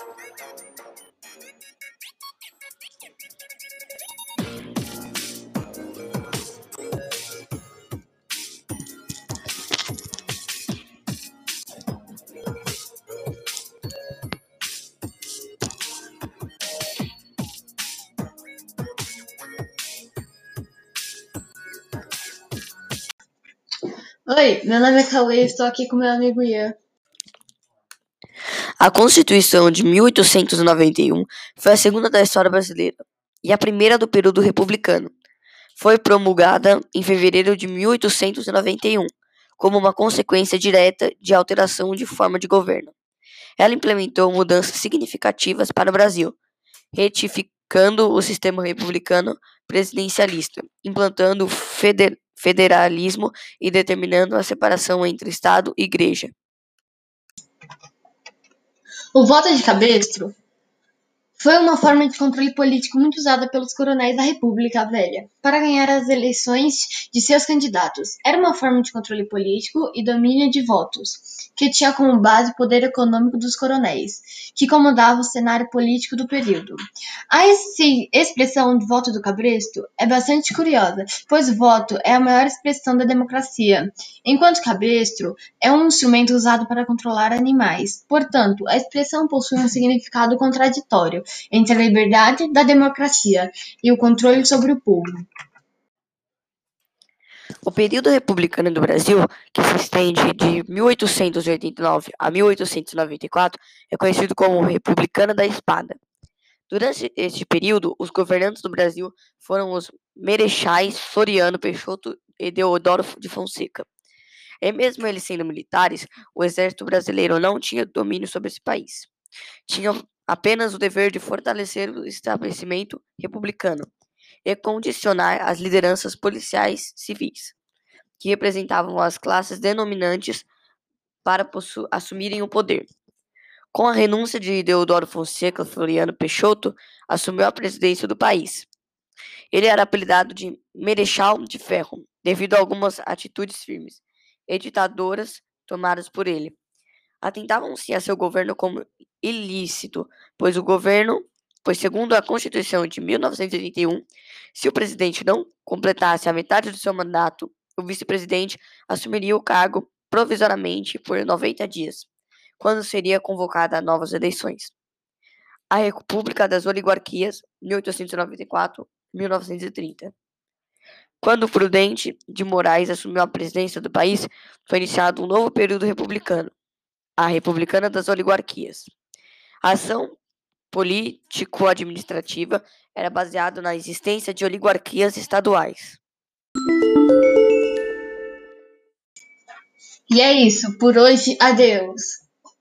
Oi, meu nome é Cauê e estou aqui com meu amigo Ian. A Constituição de 1891 foi a segunda da história brasileira e a primeira do período republicano. Foi promulgada em fevereiro de 1891, como uma consequência direta de alteração de forma de governo. Ela implementou mudanças significativas para o Brasil, retificando o sistema republicano presidencialista, implantando feder federalismo e determinando a separação entre Estado e Igreja. O voto de cabestro foi uma forma de controle político muito usada pelos coronéis da República Velha para ganhar as eleições de seus candidatos. Era uma forma de controle político e domínio de votos, que tinha como base o poder econômico dos coronéis, que comandava o cenário político do período. A expressão de voto do cabresto é bastante curiosa, pois o voto é a maior expressão da democracia, enquanto cabresto é um instrumento usado para controlar animais. Portanto, a expressão possui um significado contraditório entre a liberdade da democracia e o controle sobre o povo. O período republicano do Brasil, que se estende de 1889 a 1894, é conhecido como Republicano da Espada. Durante este período, os governantes do Brasil foram os Merechais Floriano Peixoto e Deodoro de Fonseca. E mesmo eles sendo militares, o exército brasileiro não tinha domínio sobre esse país. Tinham apenas o dever de fortalecer o estabelecimento republicano e condicionar as lideranças policiais civis, que representavam as classes denominantes para assumirem o poder. Com a renúncia de Deodoro Fonseca, Floriano Peixoto assumiu a presidência do país. Ele era apelidado de Merechal de Ferro, devido a algumas atitudes firmes e ditadoras tomadas por ele. Atentavam-se a seu governo como ilícito, pois o governo, pois segundo a Constituição de 1981, se o presidente não completasse a metade do seu mandato, o vice-presidente assumiria o cargo provisoriamente por 90 dias, quando seria convocada novas eleições. A República das Oligarquias, 1894-1930. Quando Prudente de Moraes assumiu a presidência do país, foi iniciado um novo período republicano, a Republicana das Oligarquias. A ação político-administrativa era baseada na existência de oligarquias estaduais. E é isso, por hoje, adeus!